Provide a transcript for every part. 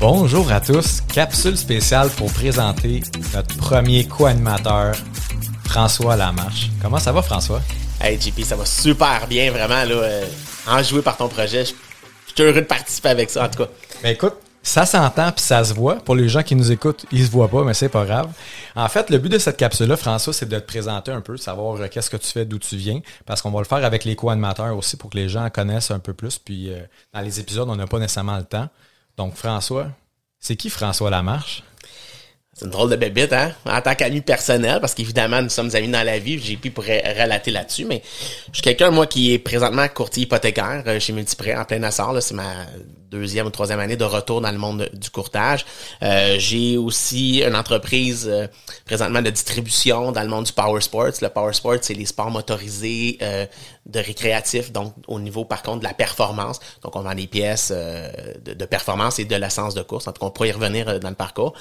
Bonjour à tous, capsule spéciale pour présenter notre premier co-animateur, François Lamarche. Comment ça va François? Hey JP, ça va super bien, vraiment, là, euh, enjoué par ton projet. Je suis heureux de participer avec ça, en tout cas. Ben écoute, ça s'entend puis ça se voit. Pour les gens qui nous écoutent, ils se voient pas, mais c'est pas grave. En fait, le but de cette capsule-là, François, c'est de te présenter un peu, savoir euh, qu'est-ce que tu fais, d'où tu viens, parce qu'on va le faire avec les co-animateurs aussi pour que les gens connaissent un peu plus. Puis euh, dans les épisodes, on n'a pas nécessairement le temps. Donc François, c'est qui François Lamarche? C'est une drôle de bébite, hein? En tant qu'ami personnel, parce qu'évidemment, nous sommes amis dans la vie, JP pourrait relater là-dessus, mais je suis quelqu'un, moi, qui est présentement courtier hypothécaire euh, chez Multiprêt en plein essor. C'est ma deuxième ou troisième année de retour dans le monde du courtage. Euh, J'ai aussi une entreprise euh, présentement de distribution dans le monde du power sports. Le power sports, c'est les sports motorisés de récréatifs, donc au niveau, par contre, de la performance. Donc, on vend des pièces euh, de, de performance et de l'essence de course. En tout cas, on pourrait y revenir euh, dans le parcours.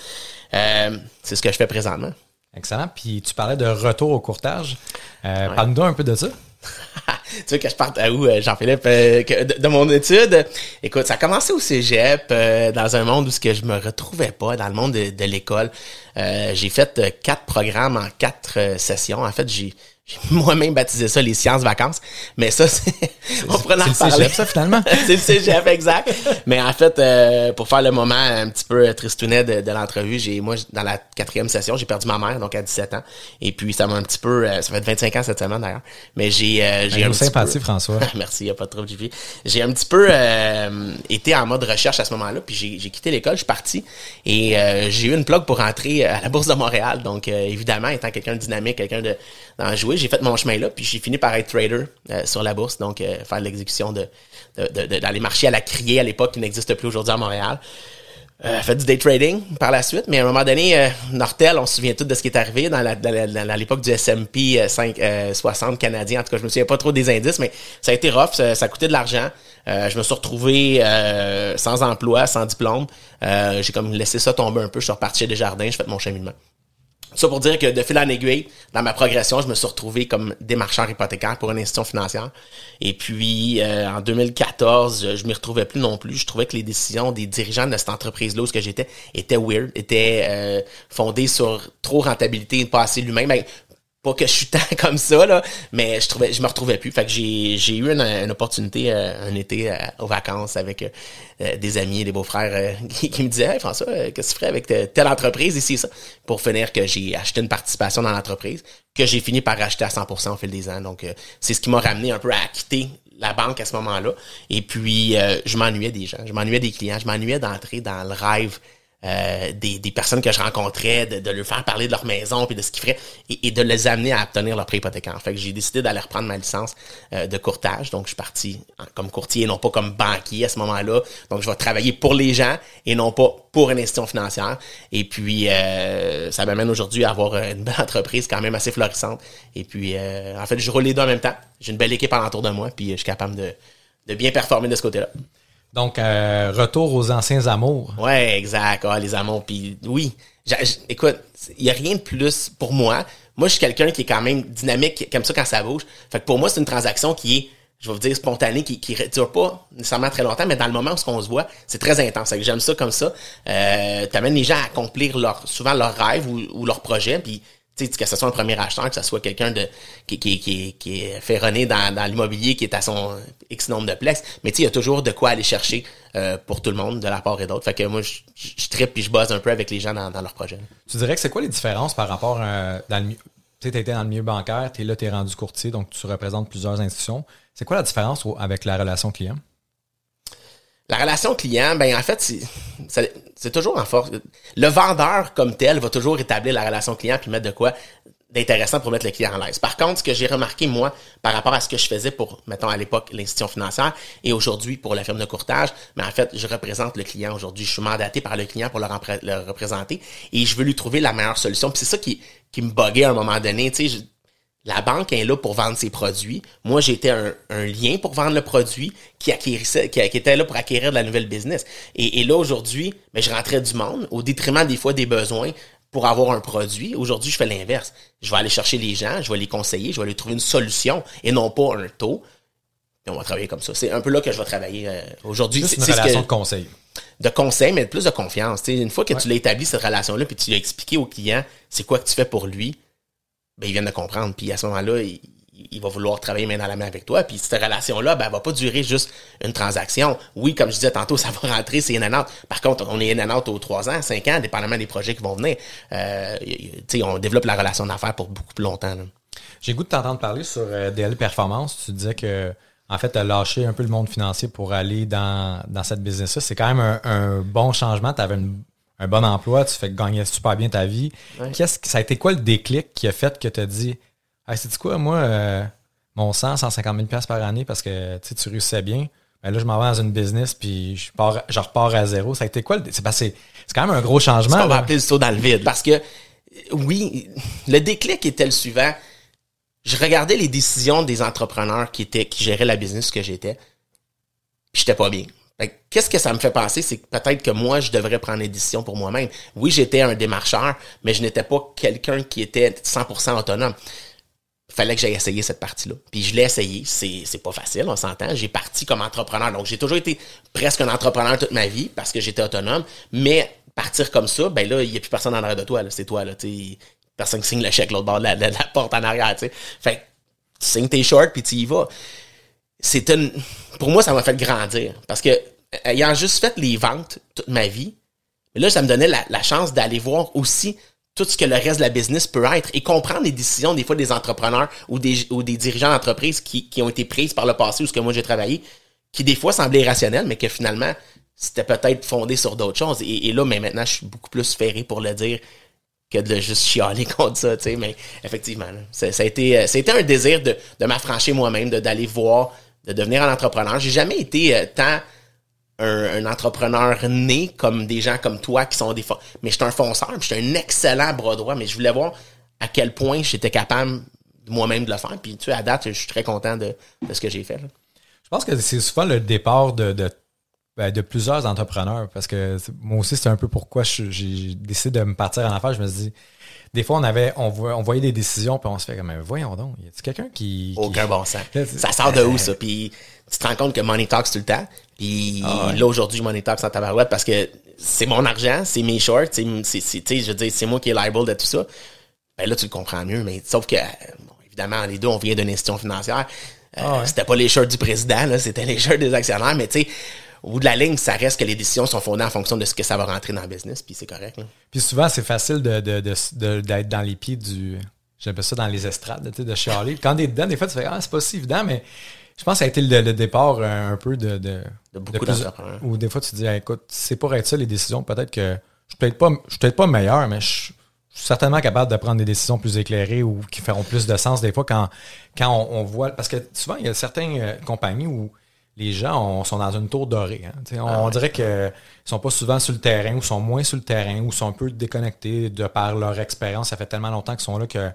Euh, c'est ce que je fais présentement. Excellent. Puis tu parlais de retour au courtage. Euh, Parle-nous un peu de ça. tu veux que je parte à où, Jean-Philippe? Euh, de, de mon étude, écoute, ça a commencé au cégep, euh, dans un monde où ce que je me retrouvais pas, dans le monde de, de l'école. Euh, j'ai fait quatre programmes en quatre sessions. En fait, j'ai j'ai moi-même baptisé ça les sciences vacances. Mais ça, c'est... on pourrait en C'est le reparler. cégep, ça, finalement? c'est le cégep, exact. Mais en fait, euh, pour faire le moment un petit peu tristounet de, de l'entrevue, j'ai moi, dans la quatrième session, j'ai perdu ma mère, donc à 17 ans. Et puis, ça m'a un petit peu... euh, ça fait 25 ans cette semaine, d'ailleurs. Mais j'ai... euh, j'ai un petit sympathies, peu- François. Merci, il a pas de trouble, JP. J'ai un petit peu euh, été en mode recherche à ce moment-là, puis j'ai j'ai quitté l'école, je suis parti, et euh, j'ai eu une plug pour rentrer à la Bourse de Montréal. Donc, euh, évidemment, étant quelqu'un de dynamique, quelqu'un de jouer, j'ai fait mon chemin là, puis j'ai fini par être trader euh, sur la bourse, donc euh, faire l'exécution de, les marchés à la criée à l'époque qui n'existe plus aujourd'hui à Montréal. Euh, fait du day trading par la suite, mais à un moment donné, euh, Nortel, on se souvient tous de ce qui est arrivé dans l'époque du S&P euh, 5, euh, 60 canadien. En tout cas, je me souviens pas trop des indices, mais ça a été rough, ça, ça a coûté de l'argent. Euh, je me suis retrouvé sans emploi, sans diplôme. J'ai comme laissé ça tomber un peu. Je suis reparti chez Desjardins, je fait mon cheminement. Ça pour dire que de fil en aiguille, dans ma progression, je me suis retrouvé comme démarcheur hypothécaire pour une institution financière. Et puis, euh, en 2014, je, m'y retrouvais plus non plus. Je trouvais que les décisions des dirigeants de cette entreprise-là où ce que j'étais étaient weird, étaient euh, fondées sur trop rentabilité et pas assez l'humain. Pas que je suis tant comme ça, là, mais je trouvais, je me retrouvais plus. Fait que j'ai, eu une, opportunité euh, un été euh, aux vacances avec euh, des amis, des beaux-frères qui, me disaient Hey François, qu'est-ce que tu ferais avec te- telle entreprise ici, ça? Pour finir que j'ai acheté une participation dans l'entreprise, que j'ai fini par racheter à 100% au fil des ans. Donc, c'est ce qui m'a ramené un peu à quitter la banque à ce moment-là. Et puis, je m'ennuyais des gens, je m'ennuyais des clients, je m'ennuyais d'entrer dans le rêve euh, des, des personnes que je rencontrais, de, de leur faire parler de leur maison puis de ce qu'ils feraient et, et de les amener à obtenir leur prêt hypothécaire. Fait que j'ai décidé d'aller reprendre ma licence euh, de courtage. Donc, je suis parti comme courtier et non pas comme banquier à ce moment-là. Donc, je vais travailler pour les gens et non pas pour une institution financière. Et puis, euh, ça m'amène aujourd'hui à avoir une belle entreprise quand même assez florissante. Et puis, euh, en fait, je roule les deux en même temps. J'ai une belle équipe alentour de moi puis je suis capable de, de bien performer de ce côté-là. Donc, euh, retour aux anciens amours. Ouais, exact. Ah, les amours. Puis oui, j'- écoute, il y a rien de plus pour moi. Moi, je suis quelqu'un qui est quand même dynamique, comme ça quand ça bouge. Fait que pour moi, c'est une transaction qui est, je vais vous dire, spontanée, qui, qui dure pas nécessairement très longtemps, mais dans le moment où on se voit, c'est très intense. Fait que j'aime ça comme ça. Euh, T'amènes les gens à accomplir leur, souvent leurs rêves ou, ou leurs projets, puis que ce soit un premier acheteur, que ce soit quelqu'un de qui, qui, qui, est dans, l'immobilier, qui est à son X nombre de plex, mais il y a toujours de quoi aller chercher euh, pour tout le monde, de la part et d'autre. Moi, je, je, trippe puis je bosse un peu avec les gens dans, dans leurs projets. Tu dirais que c'est quoi les différences par rapport à, dans le Tu été dans le milieu bancaire, tu es là, tu es rendu courtier, donc tu représentes plusieurs institutions. C'est quoi la différence avec la relation client? La relation client, ben en fait, c'est- toujours en force. Le vendeur comme tel va toujours établir la relation client puis mettre de quoi d'intéressant pour mettre le client à l'aise. Par contre, ce que j'ai remarqué, moi, par rapport à ce que je faisais pour, mettons, à l'époque, l'institution financière et aujourd'hui pour la firme de courtage, mais en fait, je représente le client aujourd'hui. Je suis mandaté par le client pour le, repré- le représenter et je veux lui trouver la meilleure solution. Puis c'est ça qui, qui me buguait à un moment donné. Tu sais, la banque est là pour vendre ses produits. Moi, j'étais un, un lien pour vendre le produit qui, acquérissait, qui, qui était là pour acquérir de la nouvelle business. Et, et là, aujourd'hui, mais je rentrais du monde au détriment des fois des besoins pour avoir un produit. Aujourd'hui, je fais l'inverse. Je vais aller chercher les gens, je vais les conseiller, je vais leur trouver une solution et non pas un taux. Et on va travailler comme ça. C'est un peu là que je vais travailler euh, aujourd'hui. C'est- une ce relation de conseil. de conseil, mais plus de confiance. Une fois que tu l'as établi, cette relation-là, puis tu l'as expliqué au client, c'est quoi que tu fais pour lui, ben, il vient de comprendre. Puis à ce moment-là, il, va vouloir travailler main dans la main avec toi. Puis cette relation-là, ben, elle va pas durer juste une transaction. Oui, comme je disais tantôt, ça va rentrer, c'est in and out. Par contre, on est in and out aux 3 ans, 5 ans, dépendamment des projets qui vont venir. Euh, on développe la relation d'affaires pour beaucoup plus longtemps. J'ai goût de t'entendre parler sur euh, DL Performance. Tu disais que, en fait, tu as lâché un peu le monde financier pour aller dans, dans cette business-là. C'est quand même un, un bon changement. Tu avais un bon emploi, tu fais gagner super bien ta vie. Ouais. Qu'est-ce que ça a été quoi le déclic qui a fait que tu as dit hey, c'est quoi, moi, euh, mon 100, 150 000 par année parce que tu sais, tu réussissais bien? Ben là, je m'en vais dans une business puis je, pars, je repars à zéro. Ça a été quoi? le- C'est c'est quand même un gros changement. qu'on va appeler le saut dans le vide. Parce que, oui, le déclic était le suivant. Je regardais les décisions des entrepreneurs qui étaient, qui géraient la business que j'étais. Puis j'étais pas bien. Que Qu'est-ce que ça me fait penser? C'est que peut-être que moi, je devrais prendre des décisions pour moi-même. Oui, j'étais un démarcheur, mais je n'étais pas quelqu'un qui était 100% autonome. Fallait que j'aille essayer cette partie-là. Puis je l'ai essayé. C'est, pas facile, on s'entend. J'ai parti comme entrepreneur. Donc, j'ai toujours été presque un entrepreneur toute ma vie parce que j'étais autonome. Mais partir comme ça, ben là, il n'y a plus personne en arrière de toi. C'est toi. Là, personne qui signe le chèque l'autre bord de la, porte en arrière. tu sais. Fait tu signes tes shorts puis tu y vas. C'est une... Pour moi, ça m'a fait grandir. Parce que ayant juste fait les ventes toute ma vie, là, ça me donnait la, chance d'aller voir aussi tout ce que le reste de la business peut être et comprendre les décisions des fois des entrepreneurs ou des, ou des dirigeants d'entreprise qui, qui ont été prises par le passé ou ce que moi j'ai travaillé, qui des fois semblaient irrationnels, mais que finalement, c'était peut-être fondé sur d'autres choses. Et, là, mais maintenant, je suis beaucoup plus ferré pour le dire que de le juste chialer contre ça, tu sais. Mais effectivement, là, ça, ça a été, euh, ça a été un désir de, de m'affranchir moi-même, d'aller voir, de devenir un entrepreneur. J'ai jamais été euh, tant un, entrepreneur né comme des gens comme toi qui sont des mais j'étais un fonceur, j'étais un excellent bras droit, mais je voulais voir à quel point j'étais capable moi-même de le faire. Puis tu sais, à date, je suis très content de, de ce que j'ai fait. Je pense que c'est souvent le départ de, de, ben, de plusieurs entrepreneurs parce que moi aussi, c'est un peu pourquoi j'ai décidé de me partir en affaires. Je me suis dit, des fois, on avait, on, on voyait des décisions puis on se fait comme, Mais voyons donc, y a quelqu'un qui. qui- Aucun bon sens. Ça sort de où, ça? Puis tu te rends compte que Money Talks tout le temps. Puis Ah ouais. là, aujourd'hui, Money Talks en tabarouette parce que c'est mon argent, c'est mes shorts, c'est, je veux dire, c'est moi qui est liable de tout ça. Ben là, tu le comprends mieux, mais sauf que, bon, évidemment, les deux, on vient d'une institution financière. Euh, Ah ouais. C'était pas les shorts du président, là, c'était les shorts des actionnaires, mais tu sais, au bout de la ligne, ça reste que les décisions sont fondées en fonction de ce que ça va rentrer dans le business, puis c'est correct. Là. Puis souvent, c'est facile de, de, de- de- d'être dans les pieds du. J'appelle ça dans les estrades, de chialer. Quand t'es dedans, des fois, tu fais Ah, c'est pas si évident, mais je pense que ça a été le, le départ euh, un peu de. De, De beaucoup d'entrepreneurs. Ou des fois, tu te dis Ah, écoute, c'est pour être ça les décisions. Peut-être que je suis peut-être pas, je suis peut-être pas meilleur, mais je, je suis certainement capable de prendre des décisions plus éclairées ou qui feront plus de sens des fois quand, quand on, on voit. Parce que souvent, il y a certaines euh, compagnies où les gens on- sont dans une tour dorée. hein. Tu On, on dirait qu'ils sont pas souvent sur le terrain ou sont moins sur le terrain ou sont un peu déconnectés de par leur expérience. Ça fait tellement longtemps qu'ils sont là que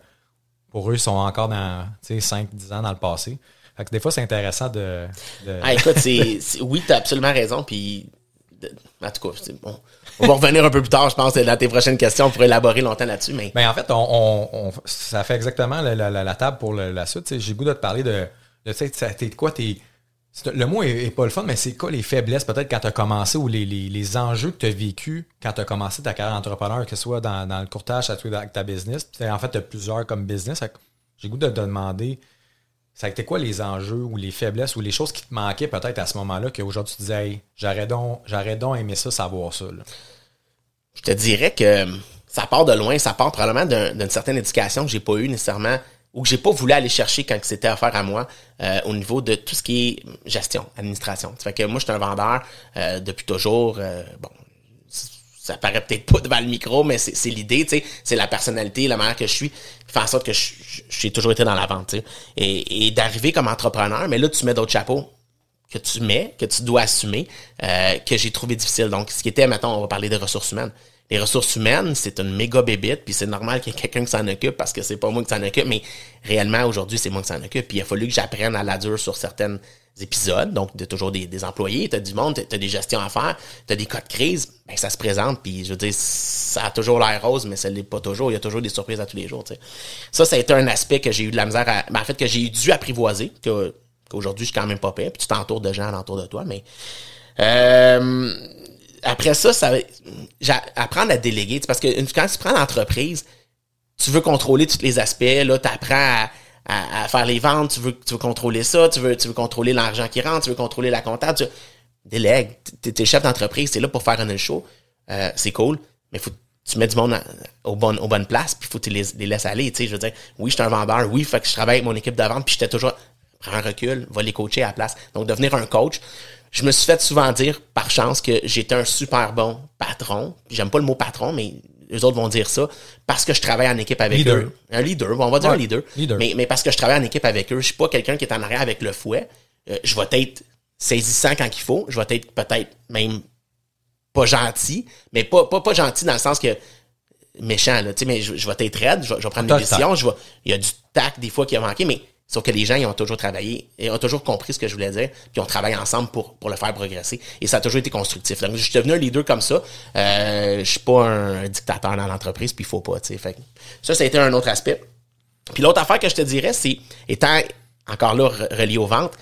pour eux, ils sont encore dans 5-10 ans dans le passé. Fait que des fois, c'est intéressant de. de- Ah, écoute, c'est, c'est- oui, t'as absolument raison. Puis, en tout cas, c'est bon. On va revenir un peu plus tard, je pense, dans tes prochaines questions pour élaborer longtemps là-dessus. Mais Ben, en fait, on, on- on- ça fait exactement la, la- la- la table pour le- la suite. Tu J'ai le goût de te parler de. de tu sais, quoi t'es. Le mot est, pas le fun, mais c'est quoi les faiblesses peut-être quand tu as commencé ou les, enjeux que tu as vécu quand tu as commencé ta carrière d'entrepreneur, que ce soit dans, dans le courtage, avec ta business. En fait, tu as plusieurs comme business. J'ai goût de te demander, ça a été quoi les enjeux ou les faiblesses ou les choses qui te manquaient peut-être à ce moment-là qu'aujourd'hui tu disais, j'aurais donc, donc aimé ça, savoir ça. là? je te dirais que ça part de loin, ça part probablement d'un- d'une certaine éducation que j'ai pas eu nécessairement ou que j'ai pas voulu aller chercher quand c'était affaire à moi euh, au niveau de tout ce qui est gestion, administration. Ça fait que moi, je suis un vendeur euh, depuis toujours. euh, bon, ça paraît peut-être pas devant le micro, mais c'est l'idée, tu sais, c'est la personnalité, la manière que je suis, qui fait en sorte que j'ai toujours été dans la vente, tu sais. Et, et d'arriver comme entrepreneur, mais là, tu mets d'autres chapeaux que tu mets, que tu dois assumer, euh, que j'ai trouvé difficile. Donc, ce qui était, maintenant, on va parler des ressources humaines. Les ressources humaines, c'est une méga bébite, puis c'est normal qu'il y ait quelqu'un qui s'en occupe parce que c'est pas moi qui s'en occupe, mais réellement, aujourd'hui, c'est moi qui s'en occupe. Puis il a fallu que j'apprenne à la dure sur certains épisodes. Donc, as toujours des, employés, tu as du monde, tu as des gestions à faire, tu as des cas de crise, ben, ça se présente, puis je veux dire, ça a toujours l'air rose, mais ça l'est pas toujours. Il y a toujours des surprises à tous les jours. Ça, ça a été un aspect que j'ai eu de la misère à. ben, en fait, que j'ai dû apprivoiser, qu'aujourd'hui, je suis quand même pas pire, puis tu t'entoures de gens alentour de toi, mais. Euh, après ça, ça apprendre à déléguer. Parce que quand tu prends l'entreprise, tu veux contrôler tous les aspects, là, tu apprends à, faire les ventes, tu veux, tu veux contrôler ça, tu veux, tu veux contrôler l'argent qui rentre, tu veux contrôler la comptable, tu délègue. T'es, t'es chef d'entreprise, t'es là pour faire un show, euh, c'est cool, mais faut tu mets du monde à- au bon, aux bonnes places, puis faut que tu les, laisses aller, je veux dire, oui, je suis un vendeur, oui, fait que je travaille avec mon équipe de vente, puis j'étais toujours, prends un recul, va les coacher à la place. Donc, devenir un coach, je me suis fait souvent dire, par chance, que j'étais un super bon patron. J'aime pas le mot patron, mais les autres vont dire ça, parce que je travaille en équipe avec Leader. eux. Un leader, on va dire Ouais, un leader. leader. Mais, mais parce que je travaille en équipe avec eux, je suis pas quelqu'un qui est en arrière avec le fouet. Euh, je vais être saisissant quand il faut. Je vais être peut-être même pas gentil, mais pas, pas, pas gentil dans le sens que méchant, là, tu sais, mais je, je vais être raide, je vais, je vais prendre des décisions, je vais, il y a du tact des fois qui a manqué, mais sauf que les gens, ils ont toujours travaillé, et ont toujours compris ce que je voulais dire, puis on travaille ensemble pour, pour le faire progresser, et ça a toujours été constructif. Donc, je suis devenu un leader comme ça, euh, je suis pas un dictateur dans l'entreprise, puis il faut pas, ça, ça a été un autre aspect. Puis l'autre affaire que je te dirais, c'est, étant encore là re- relié aux ventes,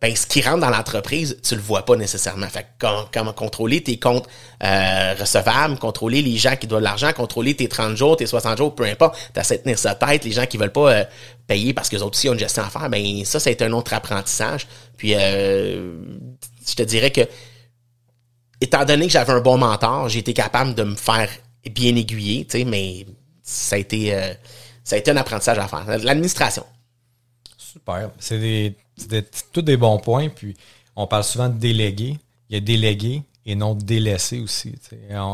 ben, ce qui rentre dans l'entreprise, tu le vois pas nécessairement. Fait que com- comment contrôler tes comptes euh, recevables, contrôler les gens qui doivent de l'argent, contrôler tes 30 jours, tes 60 jours, peu importe, t'as à tenir sa tête, les gens qui veulent pas euh, payer parce que autres aussi ont une gestion à faire, ben ça, été un autre apprentissage. Puis euh, je te dirais que étant donné que j'avais un bon mentor, j'ai été capable de me faire bien aiguiller, tu sais, mais ça a été euh, ça a été un apprentissage à faire. L'administration. Super. C'est des, c'est des- tous des bons points. Puis on parle souvent de déléguer. Il y a déléguer et non délaisser aussi.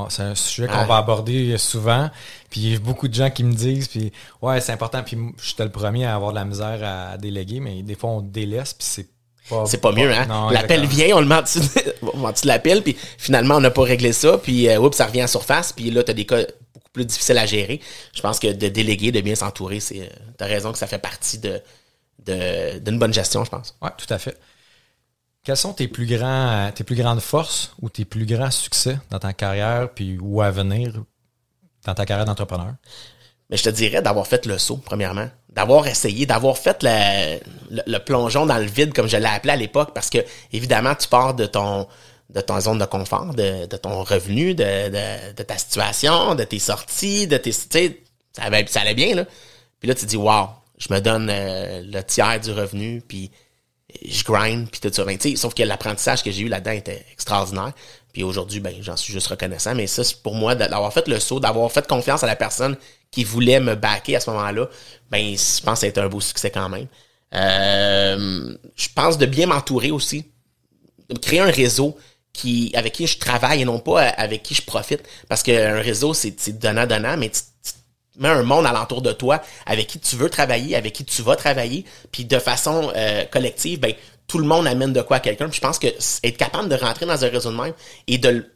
C'est un sujet qu'on va aborder souvent. Puis il y a beaucoup de gens qui me disent, puis ouais, c'est important. Puis j'étais le premier à avoir de la misère à déléguer, mais des fois on délaisse, puis c'est pas. C'est pas mieux, hein? L'appel vient, on le dessous de, l'appel, puis finalement, on n'a pas réglé ça, puis euh, oups, ça revient en surface, puis là, tu as des cas beaucoup plus difficiles à gérer. Je pense que de déléguer, de bien s'entourer, c'est. euh, T'as raison que ça fait partie de- d'une bonne gestion, je pense. Ouais, tout à fait. Quels sont tes plus grands, tes plus grandes forces ou tes plus grands succès dans ta carrière, puis ou à venir dans ta carrière d'entrepreneur? Mais je te dirais d'avoir fait le saut, premièrement. D'avoir essayé, d'avoir fait le, le, le plongeon dans le vide, comme je l'ai appelé à l'époque, parce que, évidemment, tu pars de ton de ton zone de confort, de, de ton revenu, de, de, de ta situation, de tes sorties, de tes... Tu sais, ça, ça allait bien, là. Puis là, tu te dis, wow, je me donne euh, le tiers du revenu, puis je grind, puis tout ça. Ben, sauf que l'apprentissage que j'ai eu là-dedans était extraordinaire. Puis aujourd'hui, ben, j'en suis juste reconnaissant. Mais ça, c'est pour moi, d'avoir fait le saut, d'avoir fait confiance à la personne qui voulait me backer à ce moment-là, ben, je pense que ça a été un beau succès quand même. Euh, je pense de bien m'entourer aussi, de créer un réseau qui avec qui je travaille et non pas avec qui je profite. Parce qu'un réseau, c'est donnant-donnant, mais mets un monde alentour de toi avec qui tu veux travailler, avec qui tu vas travailler, puis de façon euh, collective, ben tout le monde amène de quoi à quelqu'un. Puis je pense que être capable de rentrer dans un réseau de même et de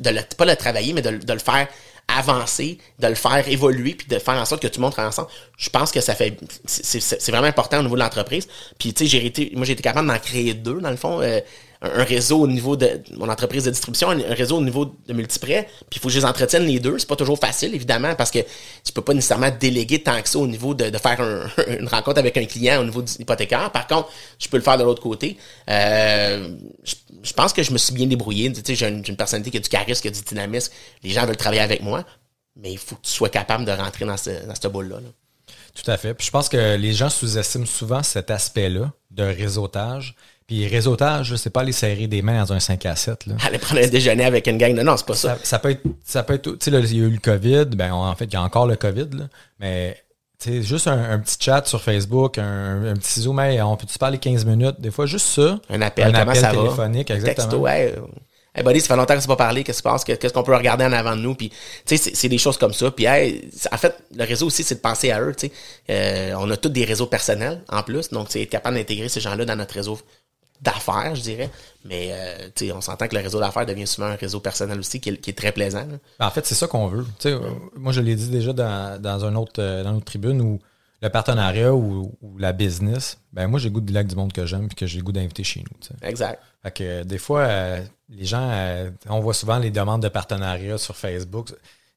de le, pas le travailler, mais de, le- faire avancer, de le faire évoluer, puis de faire en sorte que tout le monde ensemble. Je pense que ça fait, c'est vraiment important au niveau de l'entreprise. Puis tu sais, j'ai été, moi j'ai été capable d'en créer deux dans le fond, euh, un, réseau au niveau de mon entreprise de distribution, un, réseau au niveau de multiprêt. Puis il faut que je les entretienne les deux. C'est pas toujours facile évidemment parce que tu peux pas nécessairement déléguer tant que ça au niveau de, faire un- une rencontre avec un client au niveau du hypothécaire. Par contre, je peux le faire de l'autre côté. Euh, je, pense que je me suis bien débrouillé. Tu sais, j'ai une, personnalité qui a du charisme, qui a du dynamisme. Les gens veulent travailler avec moi, mais il faut que tu sois capable de rentrer dans ce, dans cette boule-là. là. Tout à fait. Puis je pense que les gens sous-estiment souvent cet aspect-là de réseautage. Puis réseautage, c'est pas aller serrer des mains dans un 5 à 7. Là. Aller prendre un déjeuner avec une gang de... Non, c'est pas ça. Ça, ça peut être, ça peut être, tu sais, là, il y a eu le COVID, ben, en fait, il y a encore le COVID, là, mais, tu juste un, un petit chat sur Facebook, un, un petit zoom, hey, on peut-tu parler 15 minutes? Des fois, juste ça. Un appel, un comment appel ça va? téléphonique, exactement. Texto, ouais, euh, Hey buddy, ça fait longtemps qu'on s'est pas parlé, qu'est-ce qui se passe, qu'est-ce qu'on peut regarder en avant de nous, puis tu sais, c'est- c'est des choses comme ça. Puis hey, c'est- en fait, le réseau aussi, c'est de penser à eux, tu sais. Euh, on a tous des réseaux personnels en plus, donc c'est être capable d'intégrer ces gens-là dans notre réseau d'affaires, je dirais. Mais euh, on s'entend que le réseau d'affaires devient souvent un réseau personnel aussi qui est, qui est très plaisant. là. Ben, En fait, c'est ça qu'on veut. Euh, moi, je l'ai dit déjà dans, dans, un autre, euh, dans une autre tribune où le partenariat ou, ou la business, ben moi, j'ai le goût de avec du monde que j'aime et que j'ai le goût d'inviter chez nous. Exact. Fait que euh, des fois, les gens, on voit souvent les demandes de partenariat sur Facebook.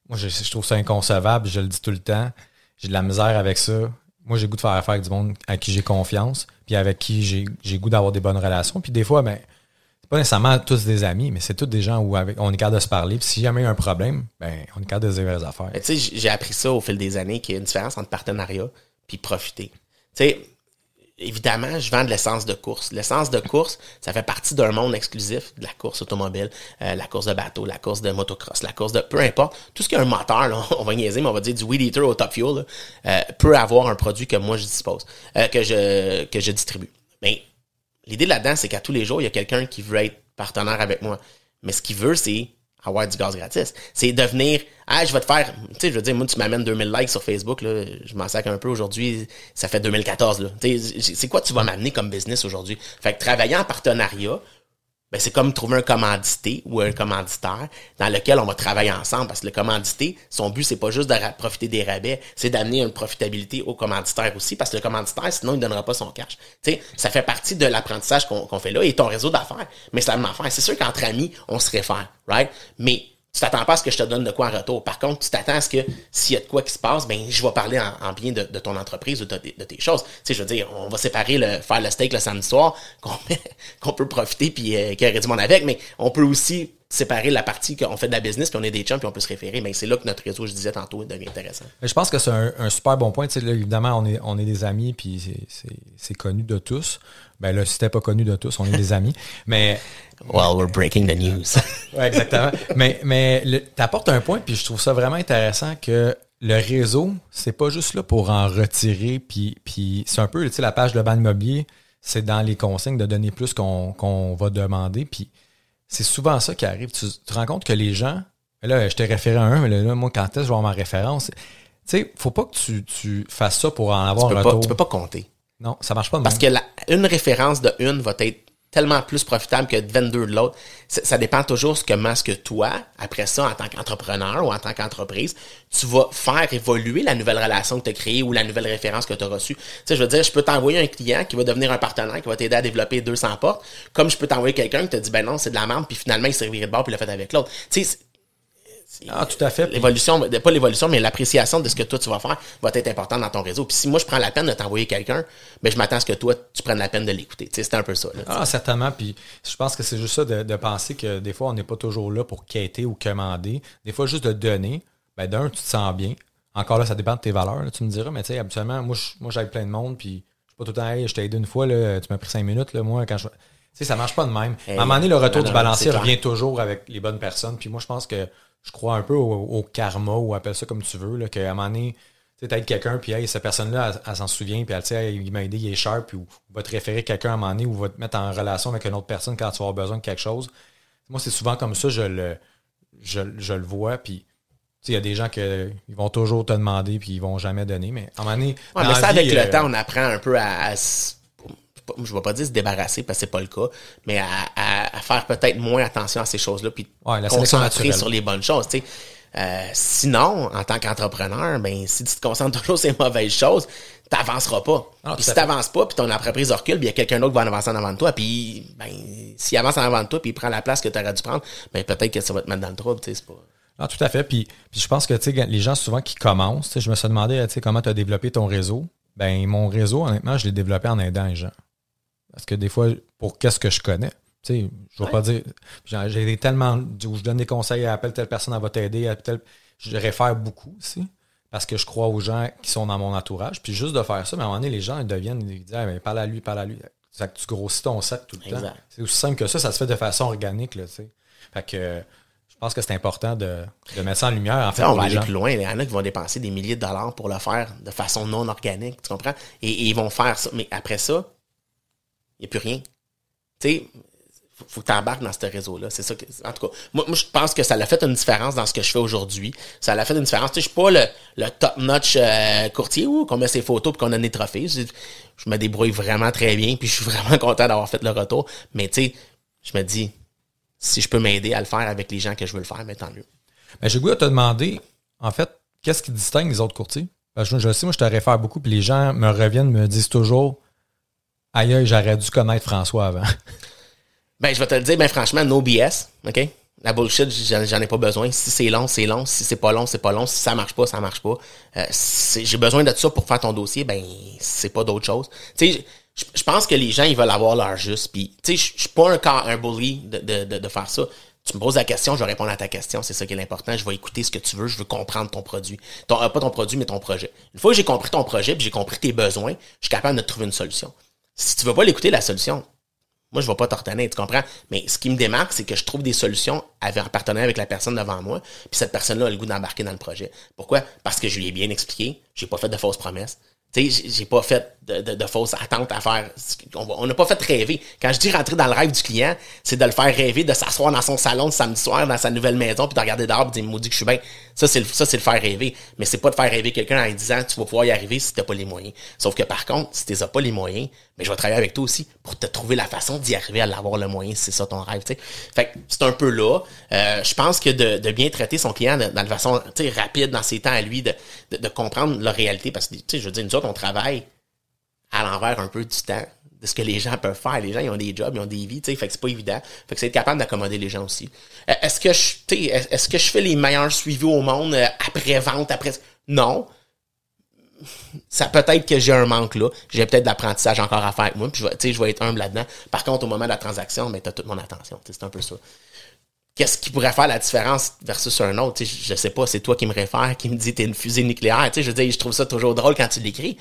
Moi, je, je trouve ça inconcevable, je le dis tout le temps. J'ai de la misère avec ça. Moi, j'ai goût de faire affaire avec du monde à qui j'ai confiance, puis avec qui j'ai goût d'avoir des bonnes relations. Puis des fois, ben, c'est pas nécessairement tous des amis, mais c'est tous des gens où avec, on est capable de se parler. Puis si jamais il y a un problème, ben, on est capable de dire les affaires. Tu sais, j'ai appris ça au fil des années qu'il y a une différence entre partenariat puis profiter. Tu sais, évidemment, je vends de l'essence de course. L'essence de course, ça fait partie d'un monde exclusif de la course automobile, euh, la course de bateau, la course de motocross, la course de peu importe. Tout ce qui a un moteur, là, on va niaiser, mais on va dire du weed eater au top fuel, euh, peut avoir un produit que moi je dispose, euh, que je que je distribue. Mais l'idée là-dedans, c'est qu'à tous les jours, il y a quelqu'un qui veut être partenaire avec moi. Mais ce qu'il veut, c'est avoir du gaz gratis. C'est devenir, ah, je vais te faire, tu sais, je veux dire, moi, tu m'amènes 2000 likes sur Facebook, là, je m'en sac un peu aujourd'hui, ça fait 2014, là. C'est quoi tu vas m'amener comme business aujourd'hui? Fait que travailler en partenariat, ben, c'est comme trouver un commandité ou un commanditaire dans lequel on va travailler ensemble parce que le commandité, son but, c'est pas juste de profiter des rabais, c'est d'amener une profitabilité au commanditaire aussi parce que le commanditaire, sinon, il donnera pas son cash. Tu sais, ça fait partie de l'apprentissage qu'on qu'on fait là et ton réseau d'affaires. Mais c'est la même affaire. C'est sûr qu'entre amis, on se réfère, right? Mais tu t'attends pas à ce que je te donne de quoi en retour. Par contre, tu t'attends à ce que s'il y a de quoi qui se passe, ben je vais parler en, en bien de, ton entreprise ou de, tes choses. Tu sais, je veux dire, on va séparer le faire le steak le samedi soir qu'on qu'on peut profiter puis euh, qu'il y aurait du monde avec, mais on peut aussi séparer la partie qu'on fait de la business puis on est des chums puis on peut se référer. Mais c'est là que notre réseau, je disais tantôt, devient intéressant. Je pense que c'est un, un super bon point. Là, évidemment, on est, on est des amis, puis c'est- connu de tous. Ben là, si c'était pas connu de tous, on est des amis. Mais Well, we're breaking the news. Ouais, exactement. mais mais tu apportes un point, puis je trouve ça vraiment intéressant que le réseau, c'est pas juste là pour en retirer, puis, puis c'est un peu, tu sais, la page de ban immobilier, c'est dans les consignes de donner plus qu'on qu'on va demander, puis c'est souvent ça qui arrive. Tu te rends compte que les gens, là, je t'ai référé à un, mais là, moi, quand est-ce que je vais avoir ma référence? Tu sais, faut pas que tu, tu fasses ça pour en avoir tu, un pas, retour. tu peux pas compter. Non, ça marche pas Parce même. que la, une référence de une va être tellement plus profitable que 22 de l'autre. Ça, dépend toujours ce comment ce que toi, après ça, en tant qu'entrepreneur ou en tant qu'entreprise, tu vas faire évoluer la nouvelle relation que tu as créée ou la nouvelle référence que tu as reçue. Tu je veux dire, je peux t'envoyer un client qui va devenir un partenaire, qui va t'aider à développer 200 portes, comme je peux t'envoyer quelqu'un qui te dit, ben non, c'est de la merde, puis finalement, il reviré de bord, puis il fait avec l'autre. Ah, tout à fait. L'évolution, pas l'évolution, mais l'appréciation de ce que toi tu vas faire va être importante dans ton réseau. Puis si moi je prends la peine de t'envoyer quelqu'un, ben je m'attends à ce que toi tu prennes la peine de l'écouter. Tu sais, c'est un peu ça. Là. Ah, certainement. Puis je pense que c'est juste ça de, de penser que des fois, on n'est pas toujours là pour quêter ou commander. Des fois, juste de donner. Ben, d'un, tu te sens bien. Encore là, ça dépend de tes valeurs, là, tu me diras. Mais tu sais, habituellement, moi, je- moi j'aide plein de monde. Puis je suis pas tout le temps, hey, je t'ai aidé une fois, là, tu m'as pris cinq minutes. Là, moi, quand je. Tu sais, ça marche pas de même. Hey, à un moment donné, le retour non, du balancier revient toujours avec les bonnes personnes. Puis moi, je pense que je crois un peu au, au karma ou appelle ça comme tu veux. Là, qu'à un moment donné, tu sais, quelqu'un, puis hey, cette personne-là, elle, elle s'en souvient, puis elle, hey, il m'a aidé, il est sharp, puis ou, va te référer quelqu'un à un moment donné, ou va te mettre en relation avec une autre personne quand tu vas avoir besoin de quelque chose. Moi, c'est souvent comme ça, je le, je, je le vois, puis il y a des gens qui ils vont toujours te demander, puis ils vont jamais donner, mais à un moment donné. Ouais, dans mais la ça, vie, avec euh, le temps, on apprend un peu à, je vais pas dire se débarrasser parce que c'est pas le cas, mais à, à- à faire peut-être moins attention à ces choses-là, puis Ouais, concentrer sur les bonnes choses. tu sais. Euh, sinon, en tant qu'entrepreneur, ben si tu te concentres toujours sur les mauvaises choses, t'avanceras pas. Ah, puis si t'avances pas, puis ton entreprise recule, puis il y a quelqu'un d'autre qui va avancer en avant de toi, puis ben s'il avance en avant de toi, puis il prend la place que tu aurais dû prendre, ben peut-être que ça va te mettre dans le trouble, tu sais, c'est pas. Tout à fait. Puis, puis je pense que les gens souvent qui commencent, je me suis demandé comment tu as développé ton réseau? Ben, mon réseau, honnêtement, je l'ai développé en aidant les gens. Parce que des fois, pour qu'est-ce que je connais, tu sais, je ne vais pas dire. J'ai tellement. Où je donne des conseils, appelle telle personne, elle va t'aider, telle. Je réfère beaucoup aussi. Parce que je crois aux gens qui sont dans mon entourage. Puis juste de faire ça, mais à un moment donné, les gens ils deviennent, ils disent, Ah, ben, parle à lui, parle à lui. C'est que tu grossis ton sac tout le temps. C'est aussi simple que ça, ça se fait de façon organique, là, tu sais. Fait que je pense que c'est important de, de mettre ça en lumière, en fait. Ça, on va aller gens. plus loin. Il y en a qui vont dépenser des milliers de dollars pour le faire de façon non organique, tu comprends? Et, et ils vont faire ça. Mais après ça, n'y a plus rien. Tu sais, faut, que tu embarques dans ce réseau-là. C'est ça que, en tout cas, moi, moi, je pense que ça l'a fait une différence dans ce que je fais aujourd'hui. Ça l'a fait une différence. Tu sais, je suis pas le, le top-notch euh, courtier où qu'on met ses photos puis qu'on a des trophées. Je, je me débrouille vraiment très bien puis je suis vraiment content d'avoir fait le retour. Mais tu sais, je me dis, si je peux m'aider à le faire avec les gens que je veux le faire, mais tant mieux. Ben, j'ai goût de te demander, en fait, qu'est-ce qui distingue les autres courtiers? Que je, je sais, moi, je te réfère beaucoup, puis les gens me reviennent, me disent toujours Aïe, j'aurais dû connaître François avant. Ben, je vais te le dire, ben franchement, no BS, OK? La bullshit, j'en ai pas besoin. Si c'est long, c'est long. Si c'est pas long, c'est pas long. Si ça marche pas, ça marche pas. Euh, j'ai besoin de ça pour faire ton dossier, ben, c'est pas d'autre chose. Tu sais, je pense que les gens, ils veulent avoir leur juste. Puis, tu sais, je suis pas un, un bully de, de, de, faire ça. Tu me poses la question, je vais répondre à ta question. C'est ça qui est l'important. Je vais écouter ce que tu veux. Je veux comprendre ton produit. Euh, pas ton produit, mais ton projet. Une fois que j'ai compris ton projet, puis j'ai compris tes besoins, je suis capable de trouver une solution. Si tu veux pas l'écouter, la solution, moi, je vais pas t'ordonner, tu comprends? Mais ce qui me démarque, c'est que je trouve des solutions en partenariat avec la personne devant moi, puis cette personne-là a le goût d'embarquer dans le projet. Pourquoi? Parce que je lui ai bien expliqué, j'ai pas fait de fausses promesses. Tu sais, j'ai pas fait de, de- de fausses attentes à faire. On n'a pas fait rêver. Quand je dis rentrer dans le rêve du client, c'est de le faire rêver, de s'asseoir dans son salon le samedi soir, dans sa nouvelle maison, puis de regarder dehors, puis de dire, maudit que je suis bien. Ça, c'est le, ça, c'est le faire rêver. Mais c'est pas de faire rêver quelqu'un en lui disant, tu vas pouvoir y arriver si t'as pas les moyens. Sauf que par contre, si t'as pas les moyens, mais je vais travailler avec toi aussi pour te trouver la façon d'y arriver à l'avoir le moyen, si c'est ça ton rêve, tu sais. Fait que c'est un peu là. Euh, je pense que de, de bien traiter son client dans la façon, tu sais, rapide dans ses temps à lui, de, de, de comprendre leur réalité, parce que, tu sais, je veux dire, nous autres, on travaille à l'envers un peu du temps de ce que les gens peuvent faire. Les gens, ils ont des jobs, ils ont des vies, tu sais, fait que c'est pas évident. Fait que c'est être capable d'accommoder les gens aussi. Euh, Est-ce que je, tu est-ce que je fais les meilleurs suivis au monde euh, après vente, après non. Ça peut-être que j'ai un manque là, j'ai peut-être de l'apprentissage encore à faire avec moi, puis je vais, tu je être humble là-dedans. Par contre, au moment de la transaction, ben, t'as toute mon attention, tu c'est un peu ça. Qu'est-ce qui pourrait faire la différence versus un autre? Tu sais, je sais pas, c'est toi qui me réfère, qui me dit t'es une fusée nucléaire. Tu je veux dire, je trouve ça toujours drôle quand tu l'écris.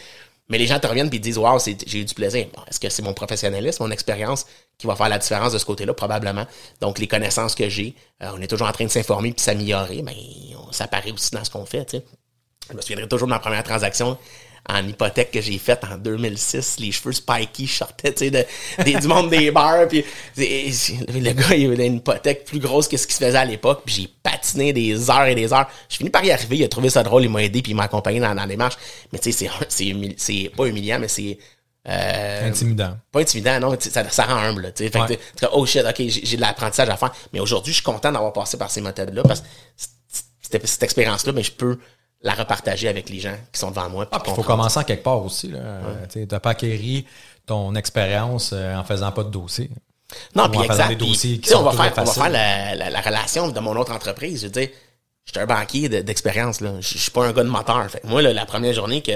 Mais les gens te reviennent et disent Waouh, j'ai eu du plaisir. Est-ce que c'est mon professionnalisme, mon expérience qui va faire la différence de ce côté-là? Probablement. Donc, les connaissances que j'ai, euh, on est toujours en train de s'informer puis s'améliorer, mais ça paraît aussi dans ce qu'on fait. Je me souviendrai toujours de ma première transaction en hypothèque que j'ai faite en 2006. Les cheveux spikey, je sortais tu sais, de, du monde des bars. Puis, le gars, il avait une hypothèque plus grosse que ce qui se faisait à l'époque. Puis j'ai patiné des heures et des heures. Je finis par y arriver. Il a trouvé ça drôle. Il m'a aidé. Puis il m'a accompagné dans, dans la démarche. Mais tu sais, c'est- c'est humili- c'est pas humiliant, mais c'est... euh, Intimidant. pas intimidant, non, ça, ça rend humble. là, tu sais. Fait Ouais. oh shit, ok, j'ai de l'apprentissage à faire. Mais aujourd'hui, je suis content d'avoir passé par ces méthodes-là parce que cette, cette expérience-là, mais je peux la repartager avec les gens qui sont devant moi. Ah, il faut commencer en quelque part aussi. là. Euh, Tu n'as pas acquéri ton expérience euh, en faisant pas de dossier. Non, puis exact. des dossiers qui on va faire, on va faire la, la, la relation de mon autre entreprise. Je veux dire, j'étais un banquier de- d'expérience. là. Je je suis pas un gars de moteur. Fait moi, là, la première journée que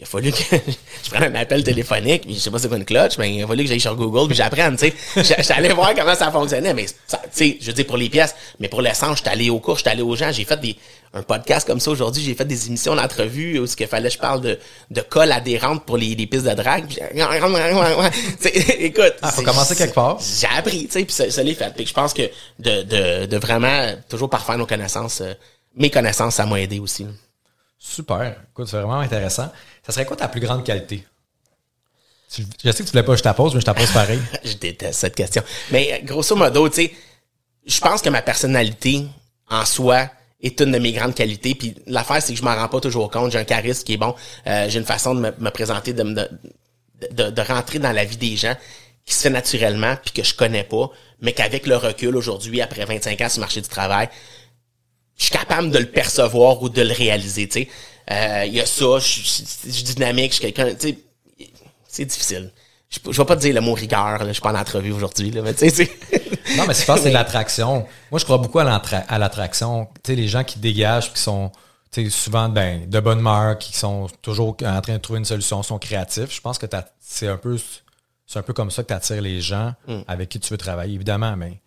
il a fallu que je prenne un appel téléphonique, puis je sais pas c'est quoi une clutch, mais il a fallu que j'aille sur Google, puis j'apprenne, tu sais. J'a- J'allais voir comment ça fonctionnait, mais tu sais, je veux dire pour les pièces, mais pour l'essence, j'étais allé aux cours, j'étais allé aux gens, j'ai fait des un podcast comme ça aujourd'hui, j'ai fait des émissions d'entrevue où ce qu'il fallait je parle de de colle adhérente pour les, les pistes de drague. Écoute, Ah, faut commencer quelque part. j'ai appris, tu sais, puis ça, ça l'est fait. Puis je pense que de, de, de vraiment toujours parfaire nos connaissances, euh, mes connaissances, ça m'a aidé aussi. là. Super. Écoute, c'est vraiment intéressant. Ça serait quoi ta plus grande qualité? Je sais que tu voulais pas que je t'appose, mais je t'appose pareil. je déteste cette question. Mais euh, grosso modo, tu sais, je pense que ma personnalité en soi est une de mes grandes qualités. Puis l'affaire, c'est que je m'en rends pas toujours compte. J'ai un charisme qui est bon. Euh, j'ai une façon de me, me présenter, de, de, de, de rentrer dans la vie des gens qui se fait naturellement, puis que je connais pas, mais qu'avec le recul aujourd'hui, après 25 ans sur le marché du travail, je suis capable de le percevoir ou de le réaliser, tu sais. Euh, Il y a ça, je suis je dynamique, je suis quelqu'un, tu sais, c'est difficile. Je, je vais pas te dire le mot rigueur, là, je suis pas en entrevue aujourd'hui, là, mais tu sais, c'est- Non, mais je pense que c'est de l'attraction. Moi, je crois beaucoup à l'attra- à l'attraction. Tu sais, les gens qui dégagent, qui sont souvent ben, de bonne humeur, qui sont toujours en train de trouver une solution, sont créatifs. Je pense que c'est un peu c'est un peu comme ça que tu attires les gens Hmm. avec qui tu veux travailler, évidemment, mais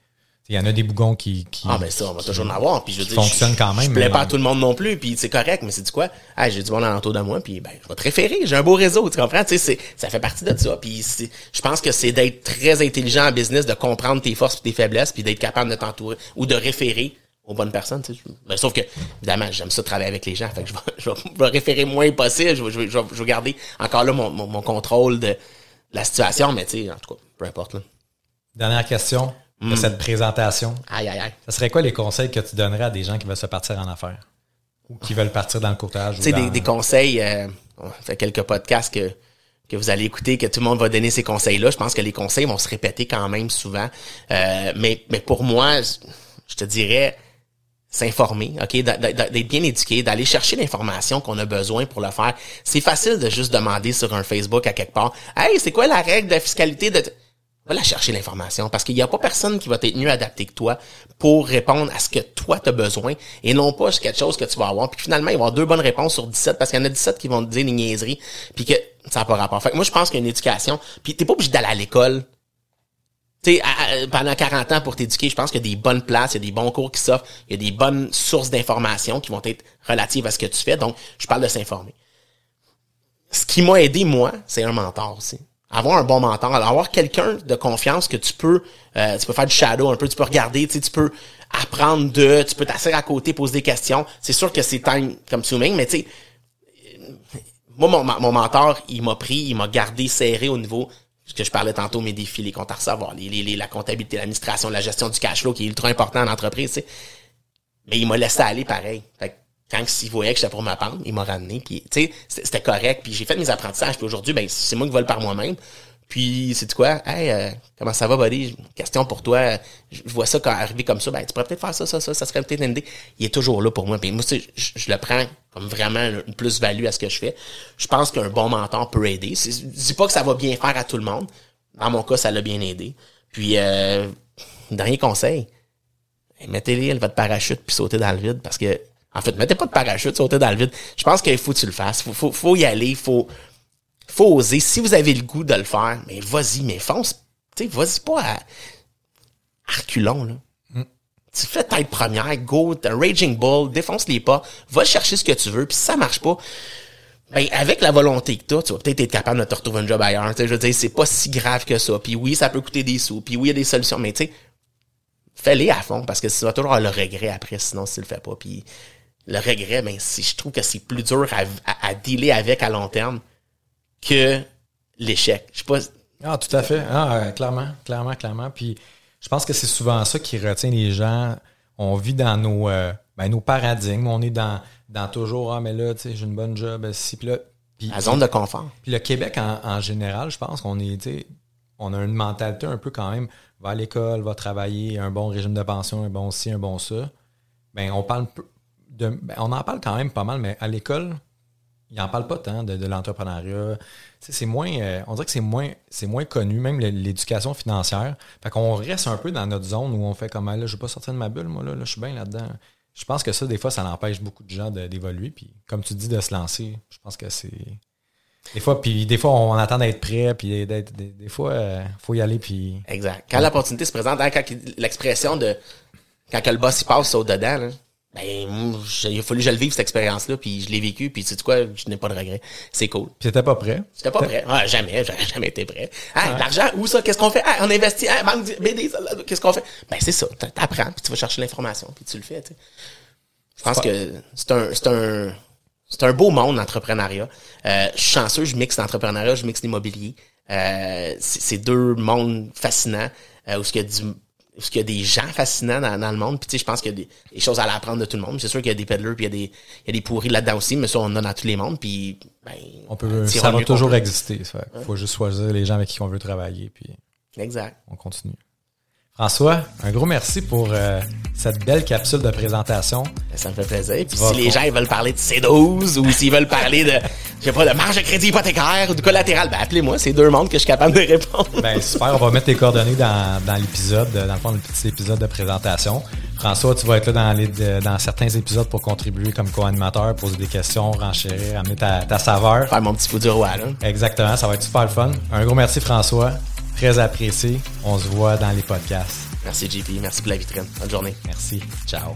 il y en a des bougons qui, qui, Ah, ben ça, on va toujours en avoir. Puis je veux dire, fonctionne quand même, Je plais pas à tout le monde non plus, puis c'est correct, mais c'est du quoi? Ah, j'ai du monde alentour de moi, puis ben, je vais te référer. J'ai un beau réseau, tu comprends? Tu sais, c'est- ça fait partie de ça. Puis je pense que c'est d'être très intelligent en business, de comprendre tes forces et tes faiblesses, puis d'être capable de t'entourer ou de référer aux bonnes personnes. Tu sais. Ben, sauf que, évidemment, j'aime ça travailler avec les gens. Fait que je vais, je vais, je vais référer moins possible. Je vais, je vais, je vais- je vais garder encore là mon, mon, mon contrôle de la situation, mais tu sais, en tout cas, peu importe. Là. Dernière question. De cette présentation. Aïe, aïe, aïe. Ça serait quoi les conseils que tu donnerais à des gens qui veulent se partir en affaires? Ou qui veulent partir dans le courtage? Tu sais, des, des conseils, euh, on fait quelques podcasts que, que vous allez écouter, que tout le monde va donner ces conseils-là. Je pense que les conseils vont se répéter quand même souvent. Euh, mais, mais pour moi, je- te dirais s'informer, ok, d'être bien éduqué, d'aller chercher l'information qu'on a besoin pour le faire. C'est facile de juste demander sur un Facebook à quelque part, hey, c'est quoi la règle de fiscalité de Va la chercher l'information parce qu'il n'y a pas personne qui va être mieux adapté que toi pour répondre à ce que toi tu as besoin et non pas quelque chose que tu vas avoir. Puis finalement, il va y avoir deux bonnes réponses sur 17 parce qu'il y en a 17 qui vont te dire des niaiseries puis que ça n'a pas rapport. Fait que moi, je pense qu'il y a une éducation. Puis t'es pas obligé d'aller à l'école. Tu sais, pendant 40 ans pour t'éduquer, je pense qu'il y a des bonnes places, il y a des bons cours qui s'offrent, il y a des bonnes sources d'informations qui vont être relatives à ce que tu fais. Donc, je parle de s'informer ce qui m'a aidé, moi, c'est un mentor aussi. Avoir un bon mentor, avoir quelqu'un de confiance que tu peux, euh, tu peux faire du shadow un peu, tu peux regarder, tu peux apprendre de, tu peux t'asseoir à côté, poser des questions. C'est sûr que c'est time consuming, mais tu sais, moi, mon, mon mentor, il m'a pris, il m'a gardé serré au niveau, ce que je parlais tantôt, mes défis, les comptes à recevoir, les, les, les- la comptabilité, l'administration, la gestion du cash flow, qui est ultra important en entreprise, tu sais. Mais il m'a laissé aller pareil. Fait que quand il voyait que j'étais pour ma pente, il m'a ramené. Puis, tu sais, c'était correct. Puis j'ai fait mes apprentissages. Puis aujourd'hui, ben, c'est moi qui vole par moi-même. Puis, c'est quoi? Hey, euh, comment ça va, buddy? Question pour toi. Je vois ça quand arriver comme ça. Ben, tu pourrais peut-être faire ça, ça, ça. Ça serait peut-être une idée. Il est toujours là pour moi. Puis moi, je, le prends comme vraiment une plus-value à ce que je fais. Je pense qu'un bon mentor peut aider. Je dis pas que ça va bien faire à tout le monde. Dans mon cas, ça l'a bien aidé. Puis, euh, dernier conseil. Mettez-les votre parachute puis sautez dans le vide parce que en fait mettez pas de parachute sautez dans le vide je pense qu'il faut que tu le fasses faut, faut, faut y aller faut faut oser si vous avez le goût de le faire mais vas-y mais fonce tu sais vas-y pas à, à reculons là tu fais tête première go t'es un raging bull défonce les pas va chercher ce que tu veux puis si ça marche pas ben, avec la volonté que t'as, tu vas peut-être être capable de te retrouver un job ailleurs. Je veux dire, c'est pas si grave que ça. Puis oui, ça peut coûter des sous. Puis oui, il y a des solutions. Mais tu sais, fais-les à fond parce que tu vas toujours avoir le regret après sinon si tu le fais pas puis le regret ben si je trouve que c'est plus dur à, à, à dealer avec à long terme que l'échec je sais pas Ah, tout à fait. Ah, euh, clairement, clairement, clairement. Puis je pense que c'est souvent ça qui retient les gens. On vit dans nos, euh, ben, nos paradigmes. On est dans, dans toujours, ah, mais là, tu sais, j'ai une bonne job, si, puis là. Puis, la zone de confort puis le Québec en, en général, je pense qu'on est, tu sais, on a une mentalité un peu quand même, va à l'école, va travailler, un bon régime de pension, un bon ci, un bon ça. Ben, on parle peu ben, on en parle quand même pas mal, mais à l'école, ils n'en parlent pas tant de, l'entrepreneuriat. C'est moins, euh, on dirait que c'est moins, c'est moins connu, même l'éducation financière. Fait qu'on reste un peu dans notre zone où on fait comme, Ah, je vais pas sortir de ma bulle, moi, là, je suis bien là-dedans. Je pense que ça, des fois, ça empêche beaucoup de gens d'évoluer. Puis, comme tu dis, de se lancer, je pense que c'est. Des fois, puis des fois, on attend d'être prêt, puis des, des fois, il faut y aller, exact quand l'opportunité se présente hein, quand l'expression de quand que le boss il passe au dedans là, ben moi, il a fallu que je le vive cette expérience là puis je l'ai vécu puis tu sais quoi je n'ai pas de regret c'est cool Puis t'étais pas prêt. J'étais pas prêt. Ouais, jamais, j'aurais jamais été prêt. Ah, l'argent, où ça? Qu'est-ce qu'on fait? Ah, on investit. Ah, banque BD, qu'est-ce qu'on fait? Ben, c'est ça. T'a- T'apprends, puis tu vas chercher l'information, puis tu le fais, tu sais. Je pense pas- que c'est un, c'est un, c'est un beau monde, l'entrepreneuriat. Euh, je suis chanceux, je mixe l'entrepreneuriat, je mixe l'immobilier. Euh, c'est deux mondes fascinants, euh, où il y a du, où il y a des gens fascinants dans, dans le monde. Puis tu sais, je pense qu'il y a des, des choses à l'apprendre de tout le monde. C'est sûr qu'il y a des peddlers, puis il y a des, il y a des pourris là-dedans aussi, mais ça, on en a dans tous les mondes. Puis, ben, On peut, ça va toujours peut. exister. Il faut juste choisir les gens avec qui on veut travailler, puis Exact. on continue. François, un gros merci pour euh, cette belle capsule de présentation. Ça me fait plaisir. Puis si les gens ils veulent parler de C12 ou s'ils veulent parler de, je sais pas, de marge de crédit hypothécaire ou de collatéral, ben appelez-moi. C'est deux mondes que je suis capable de répondre. Ben super, on va mettre tes coordonnées dans, dans l'épisode, dans le fond, le petit épisode de présentation. François, tu vas être là dans, les, dans certains épisodes pour contribuer comme co-animateur, poser des questions, renchérir, amener ta, ta saveur. Faire mon petit fou du roi, là. Exactement, ça va être super le fun. Un gros merci François, très apprécié. On se voit dans les podcasts. Merci JP, merci pour la vitrine. Bonne journée. Merci, ciao.